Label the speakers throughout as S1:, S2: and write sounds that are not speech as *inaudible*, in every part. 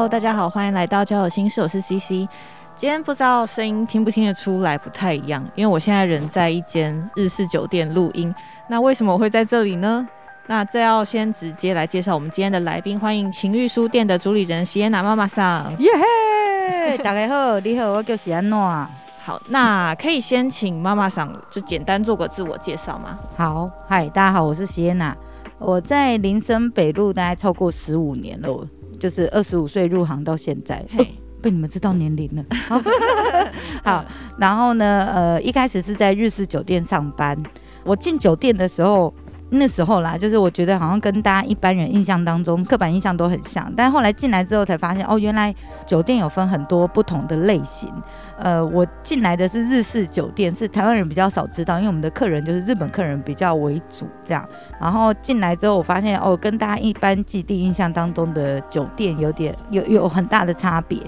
S1: Hello，大家好，欢迎来到交友心事，我是 CC。今天不知道声音听不听得出来，不太一样，因为我现在人在一间日式酒店录音。那为什么我会在这里呢？那这要先直接来介绍我们今天的来宾，欢迎情欲书店的主理人席安娜妈妈桑。
S2: 耶嘿，*laughs* 大家好，你好，我叫席安娜。
S1: 好，那可以先请妈妈桑就简单做个自我介绍吗？
S2: 好，嗨，大家好，我是席安娜，我在林森北路大概超过十五年了，就是二十五岁入行到现在。被你们知道年龄了，*laughs* 好，然后呢，呃，一开始是在日式酒店上班。我进酒店的时候，那时候啦，就是我觉得好像跟大家一般人印象当中刻板印象都很像，但后来进来之后才发现，哦，原来酒店有分很多不同的类型。呃，我进来的是日式酒店，是台湾人比较少知道，因为我们的客人就是日本客人比较为主这样。然后进来之后，我发现哦，跟大家一般既定印象当中的酒店有点有有很大的差别。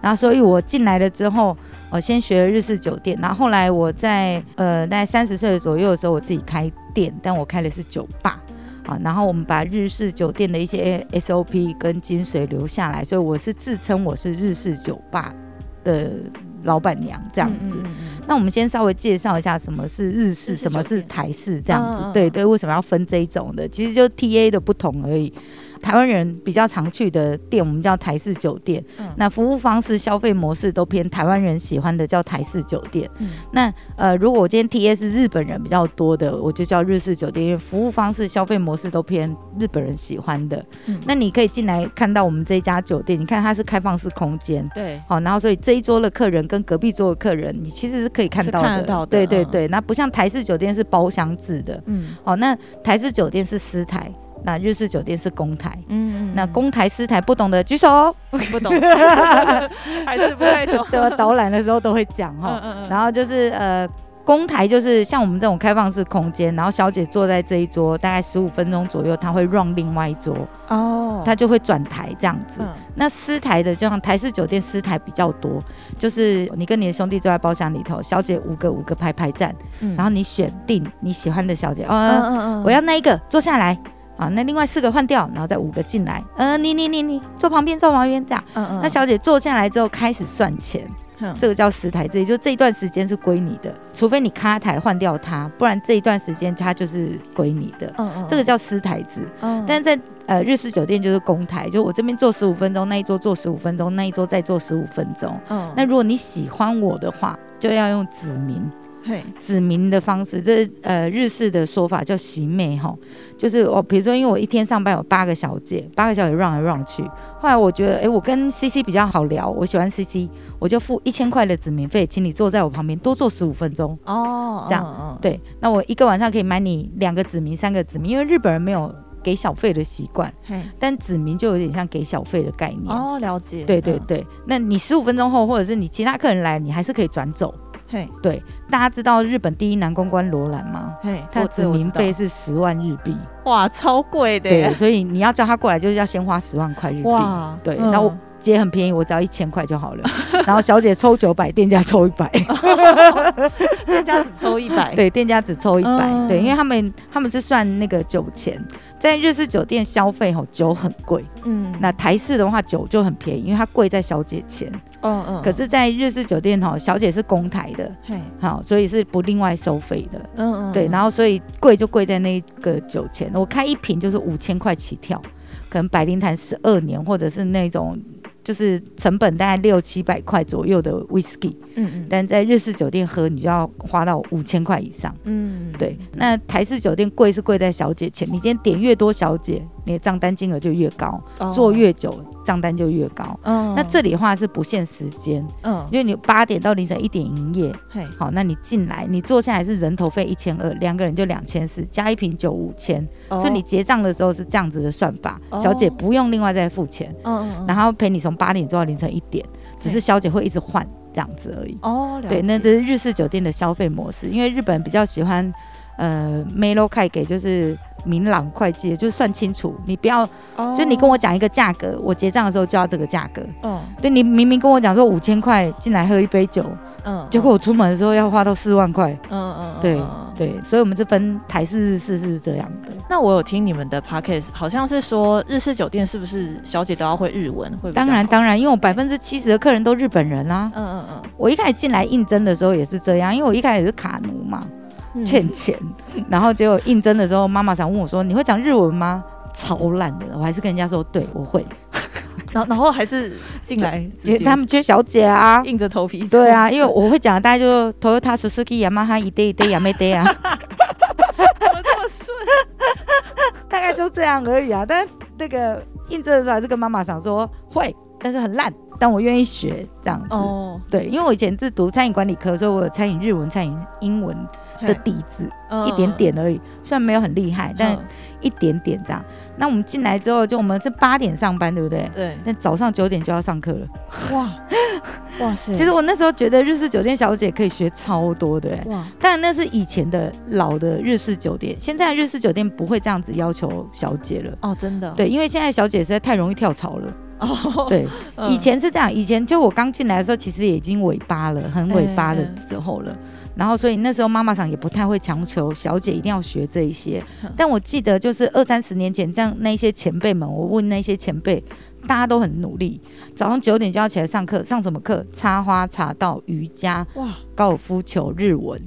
S2: 然后，所以我进来了之后，我先学了日式酒店，然后后来我在呃大概三十岁左右的时候，我自己开店，但我开的是酒吧啊。然后我们把日式酒店的一些 SOP 跟精髓留下来，所以我是自称我是日式酒吧的。老板娘这样子，那我们先稍微介绍一下什么是日式，什么是台式这样子。对对，为什么要分这一种的？其实就 T A 的不同而已。台湾人比较常去的店，我们叫台式酒店。那服务方式、消费模式都偏台湾人喜欢的，叫台式酒店。那呃，如果我今天 T A 是日本人比较多的，我就叫日式酒店，因为服务方式、消费模式都偏日本人喜欢的。那你可以进来看到我们这一家酒店，你看它是开放式空间，
S1: 对，
S2: 好，然后所以这一桌的客人跟隔壁桌的客人，你其实是可以看到的。对对对，那不像台式酒店是包厢制的。嗯，好，那台式酒店是私台。那日式酒店是公台，嗯，那公台私台不懂的举手，
S1: 不懂，*laughs* 还是不太懂。
S2: 对吧？导览的时候都会讲哈，然后就是呃，公台就是像我们这种开放式空间，然后小姐坐在这一桌，大概十五分钟左右，她会让另外一桌。哦，她就会转台这样子。那私台的就像台式酒店私台比较多，就是你跟你的兄弟坐在包厢里头，小姐五个五个排排站，然后你选定你喜欢的小姐，哦，我要那一个坐下来。啊，那另外四个换掉，然后再五个进来。呃，你你你你坐旁边，坐旁边这样。嗯嗯。那小姐坐下来之后开始算钱，这个叫十台，这就这一段时间是归你的，除非你卡台换掉它，不然这一段时间它就是归你的。嗯嗯。这个叫私台子。嗯。但是在呃日式酒店就是公台，就我这边坐十五分钟，那一桌坐十五分钟，那一桌再坐十五分钟。嗯。那如果你喜欢我的话，就要用指名。指名的方式，这呃日式的说法叫洗妹哈，就是我比如说，因为我一天上班有八个小姐，八个小姐让来让去，后来我觉得，哎，我跟 C C 比较好聊，我喜欢 C C，我就付一千块的指名费，请你坐在我旁边多坐十五分钟哦，这样，对，那我一个晚上可以买你两个指名，三个指名，因为日本人没有给小费的习惯，但指名就有点像给小费的概念。
S1: 哦，了解，
S2: 对对对，那你十五分钟后，或者是你其他客人来，你还是可以转走。嘿，对，大家知道日本第一男公关罗兰吗？嘿，他的指名费是十万日币，
S1: 哇，超贵的。
S2: 对，所以你要叫他过来，就是要先花十万块日币。对，那我。姐很便宜，我只要一千块就好了。*laughs* 然后小姐抽九百，店家抽一百，*laughs*
S1: 店家只抽一百。
S2: 对，店家只抽一百。对，因为他们他们是算那个酒钱，在日式酒店消费吼酒很贵。嗯。那台式的话酒就很便宜，因为它贵在小姐钱。嗯嗯。可是，在日式酒店吼，小姐是公台的，好，所以是不另外收费的。嗯嗯。对，然后所以贵就贵在那个酒钱。我开一瓶就是五千块起跳，可能白灵潭十二年，或者是那种。就是成本大概六七百块左右的 whisky，嗯嗯，但在日式酒店喝，你就要花到五千块以上，嗯，对。那台式酒店贵是贵在小姐钱，你今天点越多小姐，你的账单金额就越高，做越久。账单就越高。嗯，那这里的话是不限时间，嗯，因为你八点到凌晨一点营业，嘿，好，那你进来，你坐下来是人头费一千二，两个人就两千四，加一瓶酒五千，所以你结账的时候是这样子的算法，小姐不用另外再付钱，嗯嗯，然后陪你从八点做到凌晨一点，只是小姐会一直换这样子而已。哦，对，那这是日式酒店的消费模式，因为日本人比较喜欢。呃，melo 开给就是明朗会计，就是算清楚，你不要，就你跟我讲一个价格，我结账的时候就要这个价格。哦，对你明明跟我讲说五千块进来喝一杯酒，嗯，结果我出门的时候要花到四万块。嗯嗯，对对，所以我们这分台式日式是这样的。
S1: 那我有听你们的 podcast，好像是说日式酒店是不是小姐都要会日文？会？
S2: 当然当然，因为我百分之七十的客人都日本人啊。嗯嗯嗯，我一开始进来应征的时候也是这样，因为我一开始是卡奴嘛。欠钱，然后结果应征的时候，妈妈想问我说：“你会讲日文吗？”超烂的，我还是跟人家说：“对，我会。*laughs* ”
S1: 然后，然后还是进来，
S2: 他们缺小姐啊，
S1: 硬着头皮。
S2: 对啊，因为我会讲，大概就 Toyota Suzuki Yamaha 一堆一堆亚美堆啊，
S1: 怎么这么顺？*laughs*
S2: 大概就这样而已啊。但那个应征的时候，还是跟妈妈想说会，但是很烂。但我愿意学这样子，对，因为我以前是读餐饮管理科，所以我有餐饮日文、餐饮英文的底子，一点点而已，虽然没有很厉害，但一点点这样。那我们进来之后，就我们是八点上班，对不对？
S1: 对。
S2: 但早上九点就要上课了。哇 *laughs*
S1: 哇塞！
S2: 其实我那时候觉得日式酒店小姐可以学超多的，哇！但那是以前的老的日式酒店，现在日式酒店不会这样子要求小姐了。哦，
S1: 真的。
S2: 对，因为现在小姐实在太容易跳槽了。哦，对，以前是这样，以前就我刚进来的时候，其实已经尾巴了，很尾巴的时候了。然后，所以那时候妈妈上也不太会强求小姐一定要学这一些。但我记得就是二三十年前，这样那些前辈们，我问那些前辈，大家都很努力，早上九点就要起来上课，上什么课？插花、茶道、瑜伽、哇，高尔夫球、日文。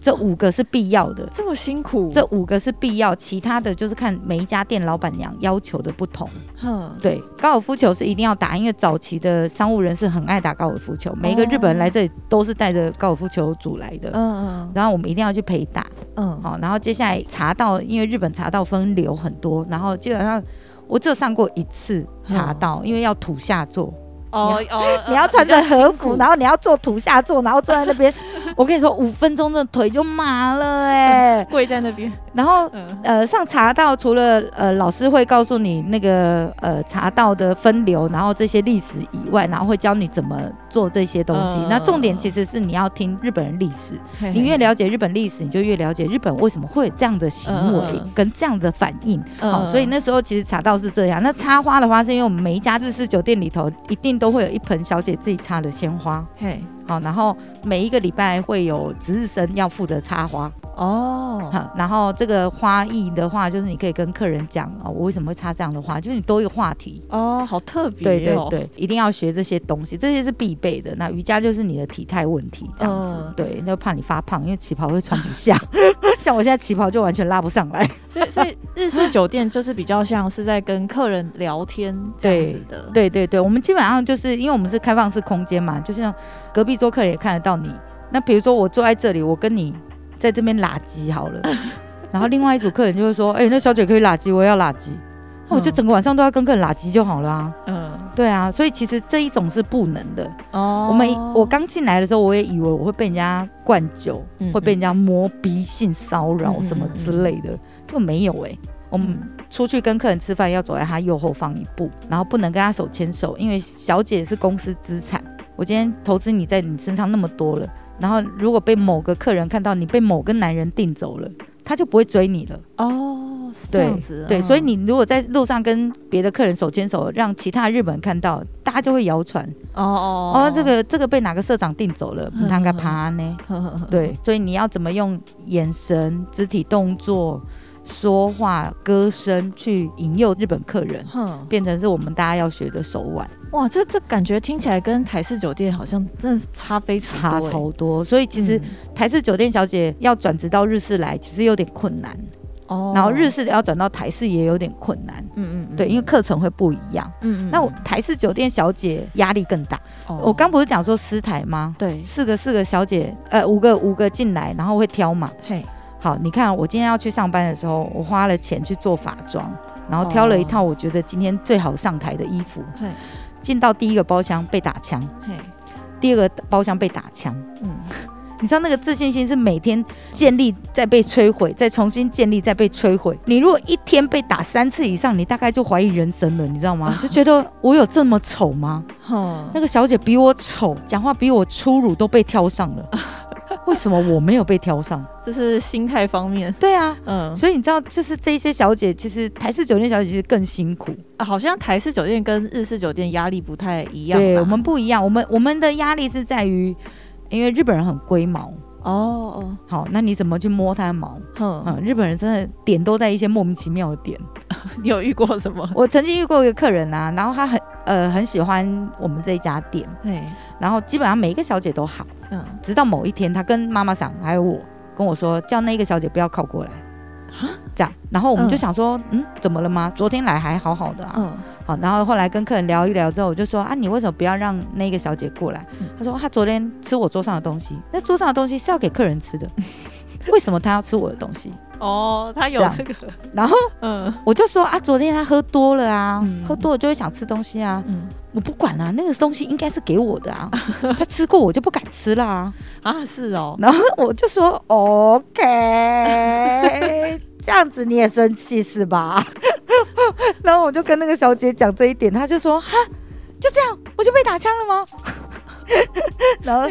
S2: 这五个是必要的，
S1: 这么辛苦。
S2: 这五个是必要，其他的就是看每一家店老板娘要求的不同。哼，对，高尔夫球是一定要打，因为早期的商务人士很爱打高尔夫球，每一个日本人来这里都是带着高尔夫球组来的。嗯嗯。然后我们一定要去陪打。嗯。好，然后接下来茶道，因为日本茶道分流很多，然后基本上我只有上过一次茶道，因为要土下座。哦哦，你要 *laughs* 穿着和服，然后你要做土下座，然后坐在那边。*laughs* 我跟你说，五分钟的腿就麻了哎，*laughs*
S1: 跪在那边。
S2: 然后呃，上茶道除了呃老师会告诉你那个呃茶道的分流，然后这些历史以外，然后会教你怎么做这些东西。那重点其实是你要听日本人历史，你越了解日本历史，你就越了解日本为什么会有这样的行为跟这样的反应。好，所以那时候其实茶道是这样。那插花的话，是因为我们每一家日式酒店里头一定都会有一盆小姐自己插的鲜花。嘿。好，然后每一个礼拜会有值日生要负责插花哦。好，然后这个花艺的话，就是你可以跟客人讲哦，我为什么会插这样的花，就是你多一个话题
S1: 哦，好特别。
S2: 对对对，一定要学这些东西，这些是必备的。那瑜伽就是你的体态问题这样子，对，那怕你发胖，因为旗袍会穿不下，*laughs* 像我现在旗袍就完全拉不上来。*laughs*
S1: 所以所以日式酒店就是比较像是在跟客人聊天这样子的。
S2: 对对对，我们基本上就是因为我们是开放式空间嘛，就像隔壁。桌客人也看得到你。那比如说我坐在这里，我跟你在这边拉鸡好了，*laughs* 然后另外一组客人就会说：“哎，那小姐可以拉鸡，我要拉机。”那我就整个晚上都要跟客人拉机就好了啊。嗯，对啊，所以其实这一种是不能的。哦，我们我刚进来的时候，我也以为我会被人家灌酒，会被人家摸逼、性骚扰什么之类的，就没有哎。我们出去跟客人吃饭，要走在他右后方一步，然后不能跟他手牵手，因为小姐是公司资产。我今天投资你在你身上那么多了，然后如果被某个客人看到你被某个男人订走了，他就不会追你了。哦，
S1: 这样子。
S2: 对，所以你如果在路上跟别的客人手牵手，让其他日本人看到，大家就会谣传。哦哦哦，这个这个被哪个社长订走了，他该爬呢？对，所以你要怎么用眼神、肢体动作？说话、歌声去引诱日本客人，变成是我们大家要学的手腕。
S1: 哇，这这感觉听起来跟台式酒店好像真的差非
S2: 常差超多。所以其实台式酒店小姐要转职到日式来，其实有点困难哦。然后日式的要转到台式也有点困难。嗯嗯，对，因为课程会不一样。嗯嗯。那我台式酒店小姐压力更大。我刚不是讲说私台吗？
S1: 对，
S2: 四个四个小姐，呃，五个五个进来，然后会挑嘛。嘿。好，你看我今天要去上班的时候，我花了钱去做法妆，然后挑了一套我觉得今天最好上台的衣服。进到第一个包厢被打枪，嘿第二个包厢被打枪。嗯，你知道那个自信心是每天建立再被摧毁，再重新建立再被摧毁。你如果一天被打三次以上，你大概就怀疑人生了，你知道吗？就觉得我有这么丑吗？*laughs* 那个小姐比我丑，讲话比我粗鲁，都被挑上了。为什么我没有被挑上？*laughs*
S1: 这是心态方面。
S2: 对啊，嗯，所以你知道，就是这些小姐，其实台式酒店小姐其实更辛苦
S1: 啊。好像台式酒店跟日式酒店压力不太一样。
S2: 对我们不一样，我们我们的压力是在于，因为日本人很龟毛。哦哦，好，那你怎么去摸他的毛？嗯，日本人真的点都在一些莫名其妙的点。*laughs*
S1: 你有遇过什么？
S2: 我曾经遇过一个客人啊，然后他很呃很喜欢我们这一家店，对，然后基本上每一个小姐都好。嗯，直到某一天，他跟妈妈桑还有我跟我说，叫那个小姐不要靠过来，啊，这样，然后我们就想说，嗯，怎么了吗？昨天来还好好的啊，嗯，好，然后后来跟客人聊一聊之后，我就说，啊，你为什么不要让那个小姐过来？他说，她昨天吃我桌上的东西，那桌上的东西是要给客人吃的，*laughs* 为什么她要吃我的东西？*laughs*
S1: 哦，他有这个，
S2: 然后，嗯，我就说啊，昨天他喝多了啊，喝多了就会想吃东西啊，嗯，我不管啊，那个东西应该是给我的啊，*laughs* 他吃过我就不敢吃啦，
S1: 啊，是哦，
S2: 然后我就说 OK，这样子你也生气是吧？*laughs* 然后我就跟那个小姐讲这一点，她就说哈，就这样我就被打枪了吗？*laughs* 然后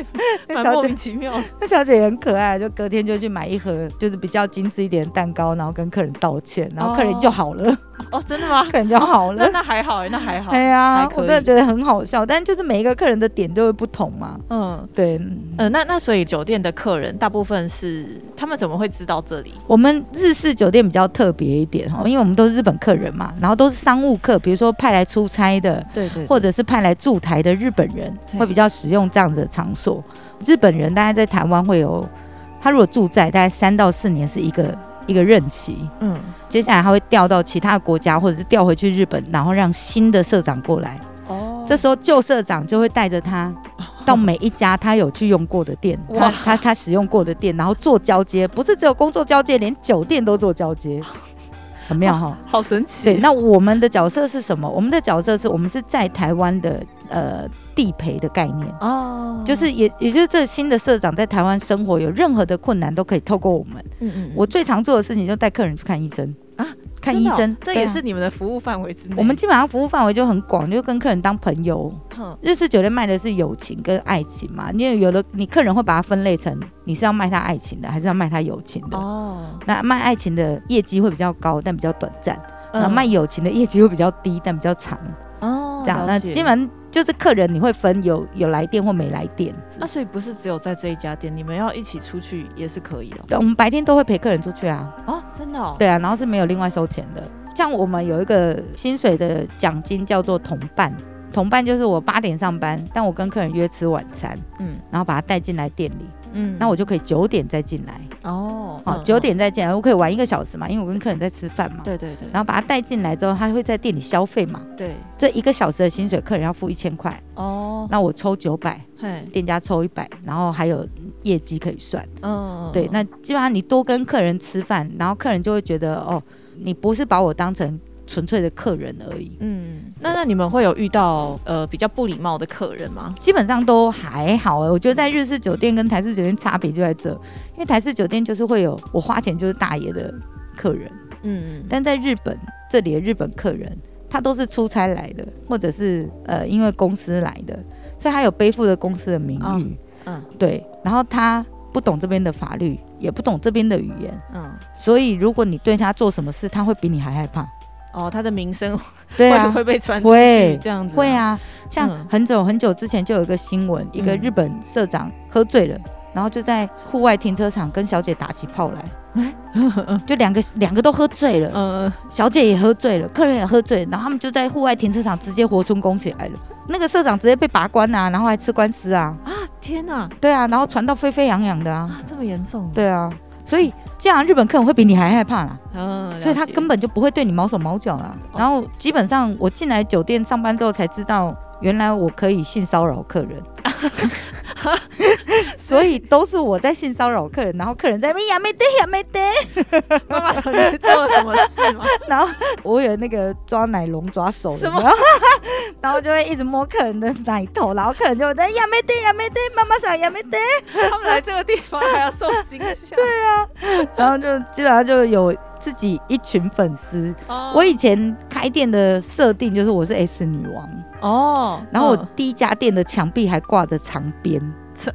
S1: 那小姐奇妙，
S2: 那小姐也很可爱，就隔天就去买一盒，就是比较精致一点的蛋糕，然后跟客人道歉，然后客人就好了。
S1: 哦，真的吗？*laughs*
S2: 客人就好了，
S1: 那还好哎，那还好。
S2: 哎呀，我真的觉得很好笑，但就是每一个客人的点都会不同嘛。嗯，对，
S1: 嗯，那那所以酒店的客人大部分是他们怎么会知道这里？
S2: 我们日式酒店比较特别一点哈，因为我们都是日本客人嘛，然后都是商务客，比如说派来出差的，
S1: 对对，
S2: 或者是派来驻台的日本人，会比较使用这样子的场所。日本人大概在台湾会有，他如果住在大概三到四年是一个。一个任期，嗯，接下来他会调到其他国家，或者是调回去日本，然后让新的社长过来。哦，这时候旧社长就会带着他到每一家他有去用过的店，他他他使用过的店，然后做交接，不是只有工作交接，连酒店都做交接，很妙哈，
S1: 好神奇。
S2: 对，那我们的角色是什么？我们的角色是我们是在台湾的呃。地陪的概念哦，就是也也就是这新的社长在台湾生活有任何的困难都可以透过我们。嗯嗯，我最常做的事情就带客人去看医生啊，看医生，
S1: 这也是你们的服务范围之内。
S2: 我们基本上服务范围就很广，就跟客人当朋友。日式酒店卖的是友情跟爱情嘛，因为有的你客人会把它分类成你是要卖他爱情的，还是要卖他友情的。哦，那卖爱情的业绩会比较高，但比较短暂；那卖友情的业绩会比较低，但比较长。哦，这样那基本。就是客人你会分有有来电或没来电，
S1: 那所以不是只有在这一家店，你们要一起出去也是可以的。
S2: 对，我们白天都会陪客人出去啊。
S1: 哦，真的？哦。
S2: 对啊，然后是没有另外收钱的。像我们有一个薪水的奖金叫做同伴，同伴就是我八点上班，但我跟客人约吃晚餐，嗯，然后把他带进来店里。嗯，那我就可以九点再进来哦，好，九点再进来，我可以玩一个小时嘛，因为我跟客人在吃饭嘛。
S1: 对对对。
S2: 然后把他带进来之后，他会在店里消费嘛。
S1: 对。
S2: 这一个小时的薪水，客人要付一千块哦。那我抽九百，店家抽一百，然后还有业绩可以算。嗯。对，那基本上你多跟客人吃饭，然后客人就会觉得哦，你不是把我当成。纯粹的客人而已。嗯，
S1: 那那你们会有遇到呃比较不礼貌的客人吗？
S2: 基本上都还好哎，我觉得在日式酒店跟台式酒店差别就在这，因为台式酒店就是会有我花钱就是大爷的客人，嗯，但在日本这里的日本客人，他都是出差来的，或者是呃因为公司来的，所以他有背负着公司的名誉，嗯，对，然后他不懂这边的法律，也不懂这边的语言，嗯，所以如果你对他做什么事，他会比你还害怕。
S1: 哦，他的名声
S2: 对啊
S1: 会被传出去这样子，
S2: 会啊。像很久很久之前就有一个新闻，一个日本社长喝醉了，然后就在户外停车场跟小姐打起炮来，*laughs* 就两个两个都喝醉了，嗯，小姐也喝醉了，客人也喝醉，然后他们就在户外停车场直接活春宫起来了。那个社长直接被拔官啊，然后还吃官司啊！
S1: 啊，天哪！
S2: 对啊，然后传到沸沸扬扬的啊，
S1: 这么严重？
S2: 对啊。所以这样日本客人会比你还害怕啦，嗯，所以他根本就不会对你毛手毛脚啦。然后基本上我进来酒店上班之后才知道，原来我可以性骚扰客人，*laughs* 所以都是我在性骚扰客人，然后客人在那边呀没得呀没得，
S1: 妈妈说你做了什么事吗？*laughs*
S2: 然后我有那个抓奶龙抓手的，
S1: 什么？*laughs*
S2: 然后就会一直摸客人的奶头，然后客人就会在呀没得呀没得，妈妈想呀没得，
S1: 他们来这个地方还要受惊吓？对啊，
S2: 然后就基本上就有自己一群粉丝。
S1: 哦。
S2: 我以前开店的设定就是我是 S 女王，
S1: 哦，
S2: 然后我
S1: 嗯。
S2: 第一家店的墙壁还挂着长鞭，*laughs*
S1: 是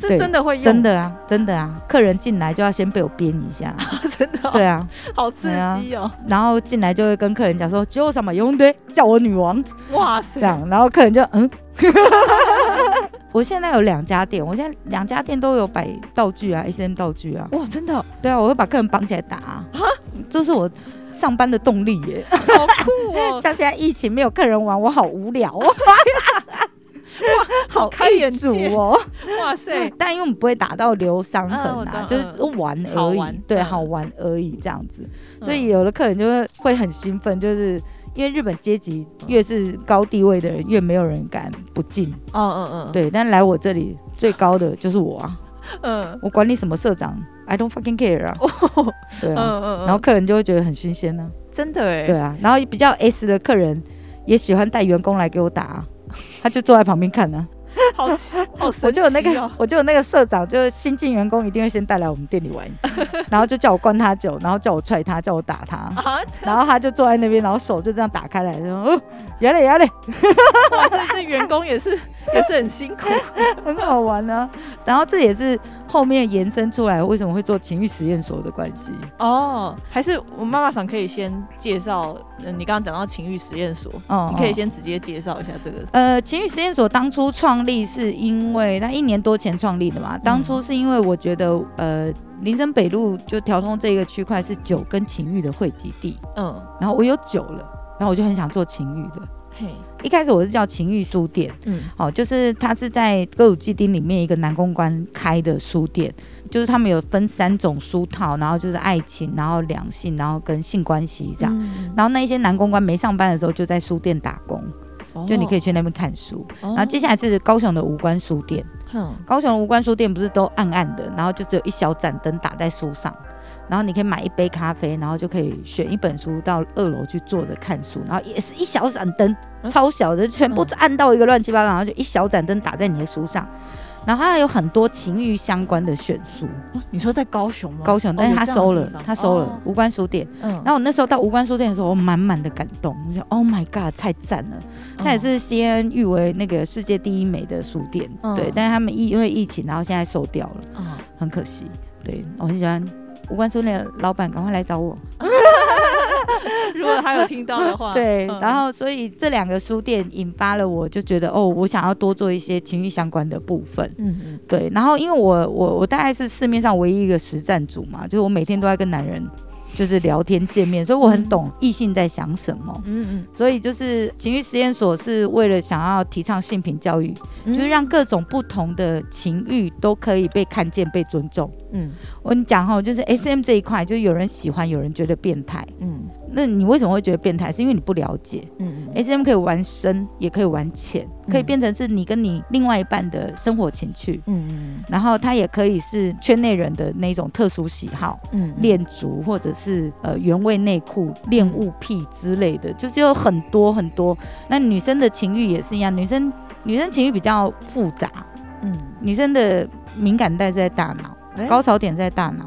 S2: 对
S1: 真的会用，
S2: 真的啊，真的啊，客人进来就要先被我鞭一下，*laughs*
S1: 真的哦。
S2: 对啊，
S1: 好刺激哦！
S2: 然后进来就会跟客人讲说，只有什么用的，叫我女王。
S1: 哇塞，
S2: 这样，然后客人就嗯。*laughs* 我现在有两家店，我现在两家店都有摆道具啊，S M 道具啊，
S1: 哇，真的？好
S2: 对啊，我会把客人绑起来打、啊，这是我上班的动力耶。
S1: 好酷哦！*laughs*
S2: 像现在疫情没有客人玩，我好无聊哦，好
S1: 开眼界。
S2: 哦。
S1: 哇塞，
S2: 但因为我们不会打到留伤痕啊就是玩而已，对，
S1: 嗯。
S2: 好玩而已这样子。
S1: 嗯
S2: 所以有的客人就会会很兴奋，就是因为日本阶级越是高地位的人，越没有人敢不敬。
S1: 嗯嗯嗯，
S2: 对，但来我这里最高的就是我啊，*laughs*
S1: 嗯。
S2: 我管你什么社长，I don't fucking care 啊。*laughs* 对
S1: 嗯
S2: 嗯，
S1: 嗯，
S2: 然后客人就会觉得很新鲜呢、
S1: 真的哎，
S2: 对啊，然后比较 S 的客人也喜欢带员工来给我打啊、他就坐在旁边看呢、*laughs*
S1: 好奇好神奇哦，
S2: 我就有那个，我就有那个社长，就是新进员工一定会先带来我们店里玩，*laughs* 然后就叫我灌他酒，然后叫我踹他，叫我打他，
S1: 啊，
S2: 然后他就坐在那边，然后手就这样打开来，说：“哦，原来原来，
S1: 哇，这这员工也是 *laughs* 也是很辛苦，*laughs*
S2: 很好玩呢、然后这也是后面延伸出来为什么会做情欲实验所的关系。
S1: 哦，还是我妈妈想可以先介绍，嗯，你刚刚讲到情欲实验所，
S2: 哦
S1: 你可以
S2: 哦
S1: 先直接介绍一下这个，
S2: 呃，情欲实验所当初创立是因为那一年多前创立的嘛。当初是因为我觉得，呃，林森北路就调通这个区块是酒跟情欲的汇集地，
S1: 嗯，
S2: 然后我有酒了，然后我就很想做情欲的。
S1: 嘿，
S2: 一开始我是叫情欲书店，
S1: 嗯。
S2: 哦，就是它是在歌舞伎町里面一个男公关开的书店，就是他们有分三种书套，然后就是爱情，然后两性，然后跟性关系这样。
S1: 嗯。
S2: 然后那一些男公关没上班的时候就在书店打工，就你可以
S1: 以，
S2: 去那边看书。
S1: 然
S2: 然后接下来是高雄的无关书店，
S1: 哼，
S2: 高雄的无关书店不是都暗暗的，然后就只有一小盏灯打在书上，然后你可以买一杯咖啡，然后就可以选一本书到二楼去坐着看书，然后也是一小盏灯，
S1: 嗯
S2: 超小的，全部
S1: 嗯
S2: 按到一个乱七八糟，然后就一小盏灯打在你的书上。然后它有很多情欲相关的选书，
S1: 哦你说在高雄吗？
S2: 高雄，
S1: 哦
S2: 但是他收了他收了
S1: 哦
S2: 无关书店。
S1: 嗯，
S2: 然后我那时候到无关书店的时候，我满满的感动，我就 Oh my God，太赞了！他也是 CNN 誉为那个世界第一美的书店，
S1: 嗯
S2: 对，但是他们疫因为疫情，然后现在收掉了，
S1: 嗯，
S2: 很可惜。对我很喜欢无关书店老板，赶快来找我。*laughs*
S1: 如果他有听到的话，
S2: 对，
S1: 嗯
S2: 然后所以这两个书店引发了我就觉得哦，我想要多做一些情欲相关的部分。
S1: 嗯嗯
S2: 对，然后因为我我我大概是市面上唯一一个实战组嘛，就是我每天都在跟男人就是聊天见面，所以我很懂异性在想什么。
S1: 嗯嗯
S2: 所以就是情欲实验所是为了想要提倡性平教育，
S1: 嗯，
S2: 就是让各种不同的情欲都可以被看见、被尊重。
S1: 嗯
S2: 我跟你讲哈，就是 S M 这一块，就有人喜欢，有人觉得变态。
S1: 嗯
S2: 那你为什么会觉得变态？是因为你不了解。
S1: 嗯
S2: S M 可以玩深，也可以玩浅，可以
S1: 嗯
S2: 变成是你跟你另外一半的生活情趣。
S1: 嗯嗯
S2: 然后它也可以是圈内人的那种特殊喜好，
S1: 嗯
S2: 恋足或者是呃原味内裤、恋物癖之类的，就是有很多很多。那女生的情欲也是一样，女生女生情欲比较复杂，
S1: 嗯，
S2: 女生的敏感带在大脑，
S1: 哎
S2: 高潮点在大脑。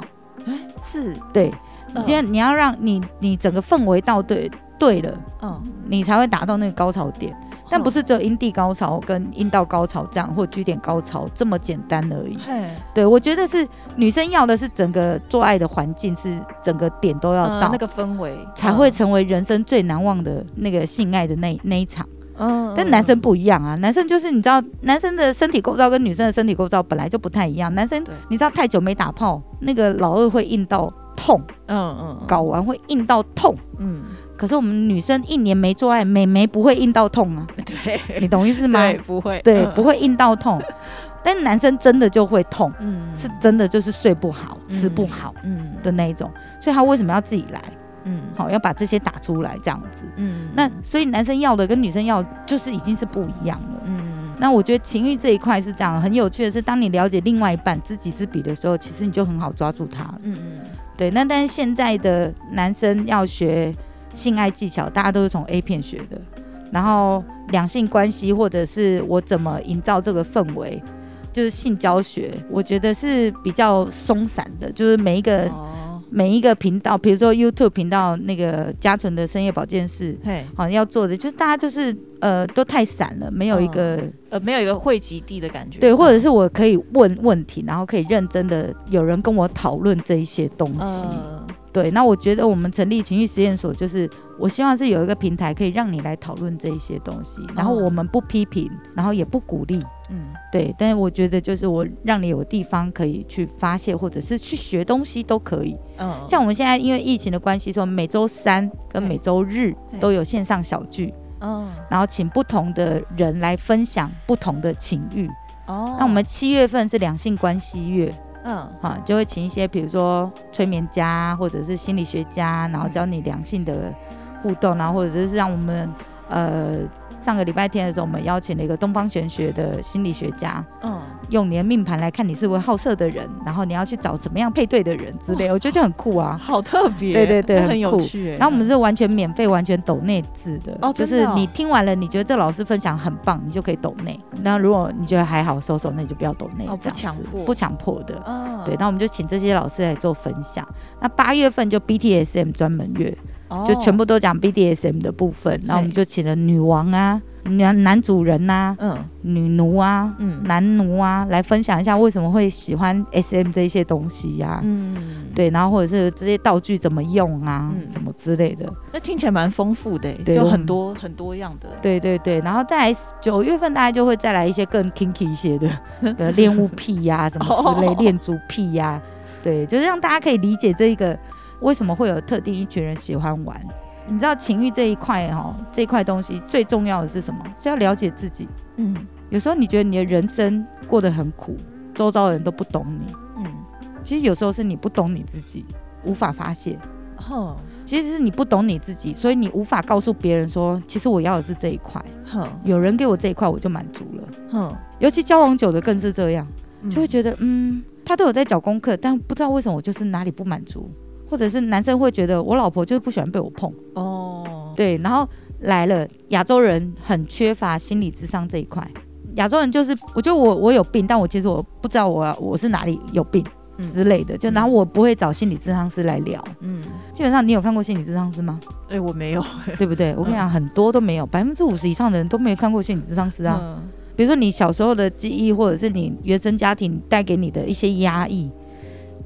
S1: 是，
S2: 对，
S1: 嗯
S2: 因为你要让你你整个氛围到对对了，
S1: 嗯，
S2: 你才会达到那个高潮点。但不
S1: 是，
S2: 只有阴蒂高潮跟阴道高潮这样，或居点高潮这么简单而已。
S1: 嘿，
S2: 对，我觉得是女生要的是整个做爱的环境，是整个点都要到，
S1: 嗯那个氛围
S2: 才会成为人生最难忘的那个性爱的那那一场。
S1: 嗯，
S2: 但男生不一样啊，男生就是你知道，男生的身体构造跟女生的身体构造本来就不太一样。男生你知道太久没打炮，那个老二会硬到痛，
S1: 嗯嗯
S2: 睾丸会硬到痛。
S1: 嗯，
S2: 可是我们女生一年没做爱，美眉不会硬到痛啊，*laughs*
S1: 对，
S2: 你懂意思吗？
S1: 对，不会，
S2: 对，
S1: 嗯
S2: 不，会硬到痛。但男生真的就会痛，
S1: 嗯，
S2: 是真的就是睡不好、
S1: 嗯
S2: 吃不好
S1: 嗯
S2: 的那一种。所以他为什么要自己来？
S1: 嗯
S2: 好，要把这些打出来这样子。
S1: 嗯，
S2: 那所以男生要的跟女生要就是已经是不一样了。
S1: 嗯
S2: 那我觉得情欲这一块是这样，很有趣的是，当你了解另外一半知己知彼的时候，其实你就很好抓住他了。
S1: 嗯嗯，
S2: 对。那但是现在的男生要学性爱技巧，大家都是从 A 片学的，然后两性关系或者是我怎么营造这个氛围，就是性教学，我觉得是比较松散的，就是每一个。每一个频道，比如说 YouTube 频道，那个嘉纯的深夜保健室，好像要做的就是大家就是呃都太散了，没有一个
S1: 呃没有一个汇集地的感觉。
S2: 对，或者是我可以问问题，然后可以认真的有人跟我讨论这一些东西。对，那我觉得我们成立情绪实验所，就是我希望是有一个平台可以让你来讨论这一些东西，然后我们不批评，然后也不鼓励。嗯，对，但是我觉得就是我让你有地方可以去发泄，或者是去学东西都可以。嗯，像我们现在因为疫情的关系，说每周三跟每周日都有线上小聚。嗯，然后请不同的人来分享不同的情欲。哦，那我们七月份是两性关系月。嗯，好，就会请一些比如说催眠家或者是心理学家，然后教你两性的互动，然后或者是让我们呃。上个礼拜天的时候，我们邀请了一个东方玄学的心理学家，嗯，用你的命盘来看你是不是好色的人，然后你要去找什么样配对的人之类，我觉得就很酷啊，
S1: 好特别，
S2: 对对对，
S1: 很有趣。
S2: 然后我们是完全免费、完全抖内字的，哦，就是你听完了，你觉得这老师分享很棒，你就可以抖内。那如果你觉得还好收收，那你就不要抖内，哦
S1: 不强迫，
S2: 不强迫的。嗯，对。那我们就请这些老师来做分享。那八月份就 BTSM 专门月，就全部都讲 BDSM 的部分。然后我们就请了女王啊。男男主人呐，嗯，女奴啊，嗯，男奴啊，来分享一下为什么会喜欢 S M 这些东西呀？嗯，对，然后或者是这些道具怎么用啊，什么之类的。
S1: 那听起来蛮丰富的，就很多很多样的。
S2: 对对对，然后再来九月份，大家就会再来一些更 kinky 一些的，*laughs* 呃，恋物癖呀，什么之类，恋足癖呀，对，就是让大家可以理解这一个为什么会有特定一群人喜欢玩。你知道情欲这一块哈，这一块东西最重要的是什么？是要了解自己。嗯，有时候你觉得你的人生过得很苦，周遭的人都不懂你。嗯，其实有时候是你不懂你自己，无法发泄。哼，其实是你不懂你自己，所以你无法告诉别人说，其实我要的是这一块。哼，有人给我这一块，我就满足了。哼，尤其交往久的更是这样，就会觉得，嗯，他都有在找功课，但不知道为什么我就是哪里不满足。或者是男生会觉得我老婆就是不喜欢被我碰。哦，对，然后来了亚洲人很缺乏心理智商这一块，亚洲人就是我觉得我我有病，但我其实我不知道我我是哪里有病之类的，就然后我不会找心理智商师来聊，嗯，基本上你有看过心理智商师吗？
S1: 哎，我没有，*laughs*
S2: 对不对？我跟你讲，很多都没有，百分之五十以上的人都没有看过心理智商师啊。比如说你小时候的记忆，或者是你原生家庭带给你的一些压抑。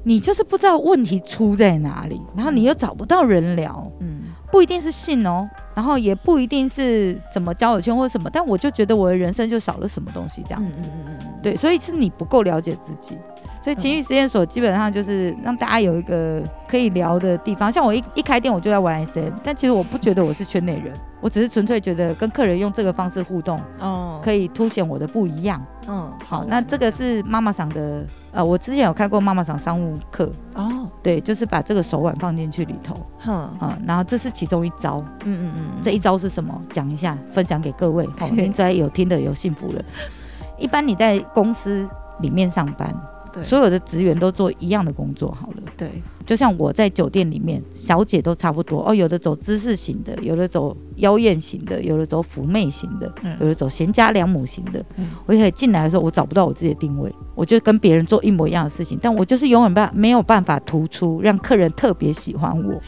S2: 你就是不知道问题出在哪里，然后你又找不到人聊，嗯，不一定是信哦，然后也不一定是怎么交友圈或者什么，但我就觉得我的人生就少了什么东西这样子。嗯嗯，对，所以是你不够了解自己，所以情绪实验所基本上就是让大家有一个可以聊的地方，像我一一开店我就在玩 SM，但其实我不觉得我是圈内人，我只是纯粹觉得跟客人用这个方式互动，哦，可以凸显我的不一样，嗯，好，那这个是妈妈桑的。呃，我之前有开过妈妈厂商务课哦，对，就是把这个手腕放进去里头，哼，啊，然后这是其中一招，嗯嗯嗯，这一招是什么？讲一下，分享给各位，*laughs* 好，现在有听的有幸福了。一般你在公司里面上班。所有的职员都做一样的工作好了，
S1: 对，
S2: 就像我在酒店里面，小姐都差不多哦，有的走知识型的，有的走妖艳型的，有的走妩媚型的，有的走贤家良母型的。我一进来的时候，我找不到我自己的定位，我就跟别人做一模一样的事情，但我就是永远办没有办法突出，让客人特别喜欢我。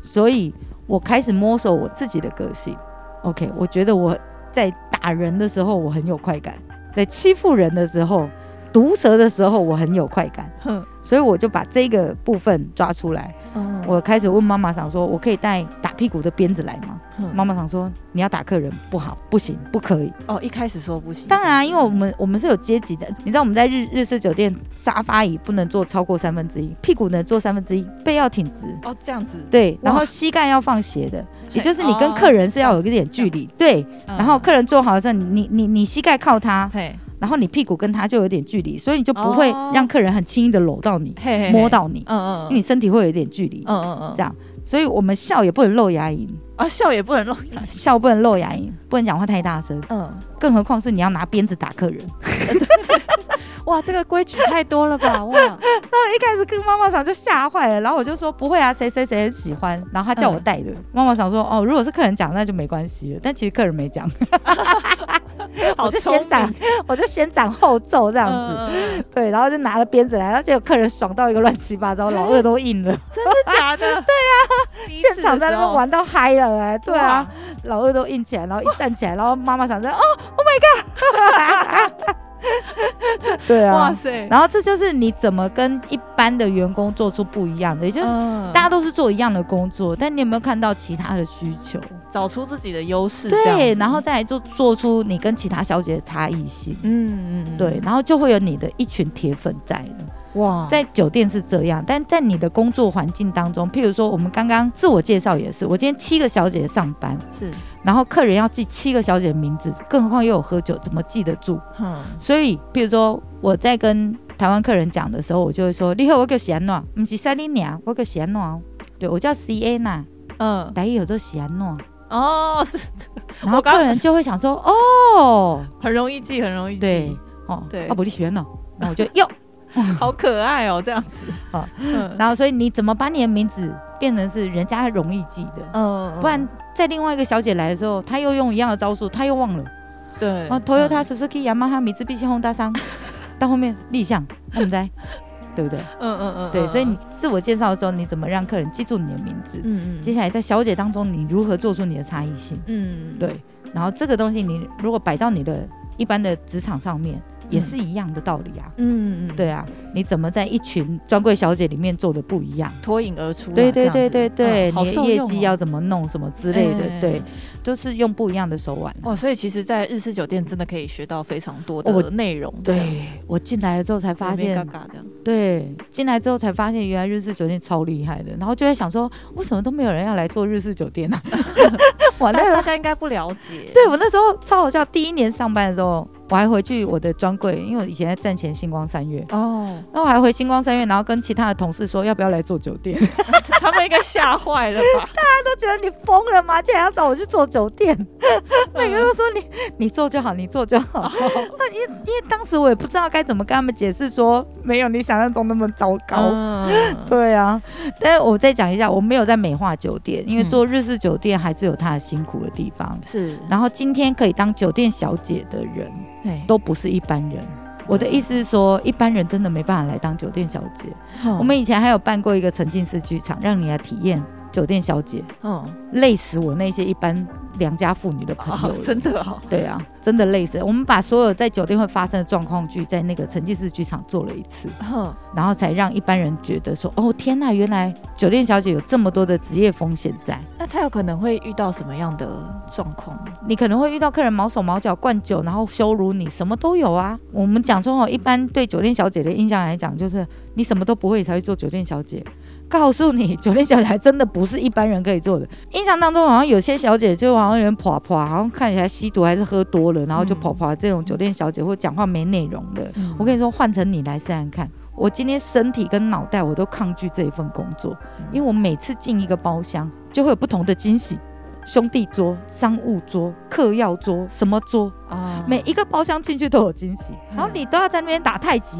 S2: 所以我开始摸索我自己的个性。OK，我觉得我在打人的时候我很有快感，在欺负人的时候。毒舌的时候，我很有快感，所以我就把这个部分抓出来。嗯我开始问妈妈想说：“我可以带打屁股的鞭子来吗？”妈妈想说：“你要打客人不好，不行，不可以。”
S1: 哦，一开始说不行。
S2: 当然，因为我们我们是有阶级的，你知道我们在日日式酒店沙发椅不能坐超过三分之一，屁股能坐三分之一，背要挺直。
S1: 哦，这样子。
S2: 对，然后膝盖要放斜的，也就是你跟客人是要有一点距离。对，然后客人坐好的时候，你你你膝盖靠他。然后你屁股跟他就有点距离，所以你就不会
S1: 哦。
S2: 让客人很轻易的搂到你、摸，到你，
S1: 嗯嗯
S2: 因为你身体会有一点距离，
S1: 嗯嗯嗯。
S2: 这样。所以我们笑也不能露牙龈，
S1: 啊，笑也不能露牙，
S2: 笑不能露牙龈，不能讲话太大声，
S1: 嗯，
S2: 更何况是你要拿鞭子打客人。*laughs*
S1: 哇，这个规矩太多了吧，哇，*laughs* 那
S2: 一开始跟妈妈桑就吓坏了，然后我就说不会啊，谁谁谁很喜欢，然后他叫我带的。妈妈桑说哦，如果是客人讲那就没关系了，但其实客人没讲，
S1: 好 *laughs* *laughs*
S2: 我就先斩，*laughs* 我就先斩后奏这样子。对，然后就拿了鞭子来，然后结果客人爽到一个乱七八糟，老二都硬了，*laughs*
S1: 真的假的？对啊，
S2: 现场在那边玩到嗨了哎、对啊，，老二都硬起来，然后一站起来，然后妈妈想说哦，Oh my god，*laughs* 对啊，
S1: 哇塞，
S2: 然后这就是你怎么跟一般的员工做出不一样的，也就大家都是做一样的工作，但你有没有看到其他的需求？
S1: 找出自己的优势，
S2: 对，然后再来做做出你跟其他小姐的差异性。
S1: 嗯嗯嗯，
S2: 对，然后就会有你的一群铁粉在了。
S1: 哇，
S2: 在酒店是这样，但在你的工作环境当中，譬如说我们刚刚自我介绍也是，我今天七个小姐上班，
S1: 是，
S2: 然后客人要记七个小姐的名字，更何况又有喝酒，怎么记得住？
S1: 哼，
S2: 所以，譬如说我在跟台湾客人讲的时候，我就会说：“你好，我叫喜安诺，不是三零娘，我叫喜安诺哦。对我叫 C A 呐，
S1: 嗯，
S2: 台语有做喜安诺。
S1: 哦，是的。
S2: 然后客人就会想说：哦，
S1: 很容易记，很容易记，
S2: 对，哦，
S1: 对。
S2: 啊，不你喜欢呢？然后我就哟，*laughs*
S1: 好可爱哦，这样子，
S2: 好 *laughs*
S1: 嗯。
S2: 然后所以你怎么把你的名字变成是人家容易记的？
S1: 嗯，
S2: 不然在另外一个小姐来的时候，她又用一样的招数，她又忘了。
S1: 对，
S2: 哦，Toyota、Suzuki、雅马哈、米兹必须、轰大商，到后面立项，我们在，对不对？
S1: 嗯嗯嗯，
S2: 对，所以你自我介绍的时候，你怎么让客人记住你的名字？
S1: 嗯嗯，
S2: 接下来在小姐当中，你如何做出你的差异性？
S1: 嗯，
S2: 对，然后这个东西你如果摆到你的一般的职场上面，也是一样的道理啊。
S1: 嗯嗯，
S2: 对啊，你怎么在一群专柜小姐里面做的不一样？
S1: 脱颖而出啊，
S2: 对对对对你的业绩要怎么弄，什么之类的，
S1: 哎
S2: 对，都是用不一样的手腕啊、
S1: 哇，所以其实，在日式酒店真的可以学到非常多的内容，
S2: 对我进来了之后才发现
S1: 嘎，嘎，
S2: 对，进来之后才发现原来日式酒店超厉害的，然后就在想说，为什么都没有人要来做日式酒店呢、啊？*laughs* *laughs* 我那
S1: 但大家应该不了解，
S2: 对我那时候超好笑，第一年上班的时候，我还回去我的专柜，因为我以前在站前星光三月，
S1: 哦，
S2: 那我还回星光三月，然后跟其他的同事说要不要来做酒店，*laughs*
S1: 他们应该吓坏了吧？*laughs*
S2: 大家都觉得你疯了吗？竟然要找我去做酒店，每个都说你你做就好，你做就好。那 *laughs* 因因为当时我也不知道该怎么跟他们解释说，没有你想象中那么糟糕。
S1: 嗯，
S2: 对啊，但是我再讲一下，我没有在美化酒店，因为
S1: 嗯
S2: 做日式酒店还是有它的辛苦的地方。
S1: 是，
S2: 然后今天可以当酒店小姐的人，
S1: 哎
S2: 都不是一般人。我的意思是说，一般人真的没办法来当酒店小姐。
S1: 嗯
S2: 我们以前还有办过一个沉浸式剧场，让你来体验酒店小姐，
S1: 嗯，
S2: 累死我那些一般良家妇女的朋友。
S1: 真的哦，
S2: 对啊，真的累死。我们把所有在酒店会发生的状况剧，在那个沉浸式剧场做了一次。
S1: 哼，
S2: 然后才让一般人觉得说，哦天呐，原来酒店小姐有这么多的职业风险在。
S1: 那她有可能会遇到什么样的状况？
S2: 你可能会遇到客人毛手毛脚、灌酒，然后羞辱你，什么都有啊。我们讲说哦，一般对酒店小姐的印象来讲，就是你什么都不会才会做酒店小姐。告诉你，酒店小姐还真的不是一般人可以做的。印象当中，好像有些小姐就好像有点跑跑，好像看起来吸毒还是喝多了，然后就
S1: 嗯
S2: 跑跑。这种酒店小姐或讲话没内容的，我跟
S1: 你
S2: 你说，换成你来试试看。我今天身体跟脑袋我都抗拒这一份工作，因为我每次进一个包厢，就会有不同的惊喜。兄弟桌、商务桌、客药桌，什么桌，
S1: 啊
S2: 每一个包厢进去都有惊喜，然后你都要在那边打太极，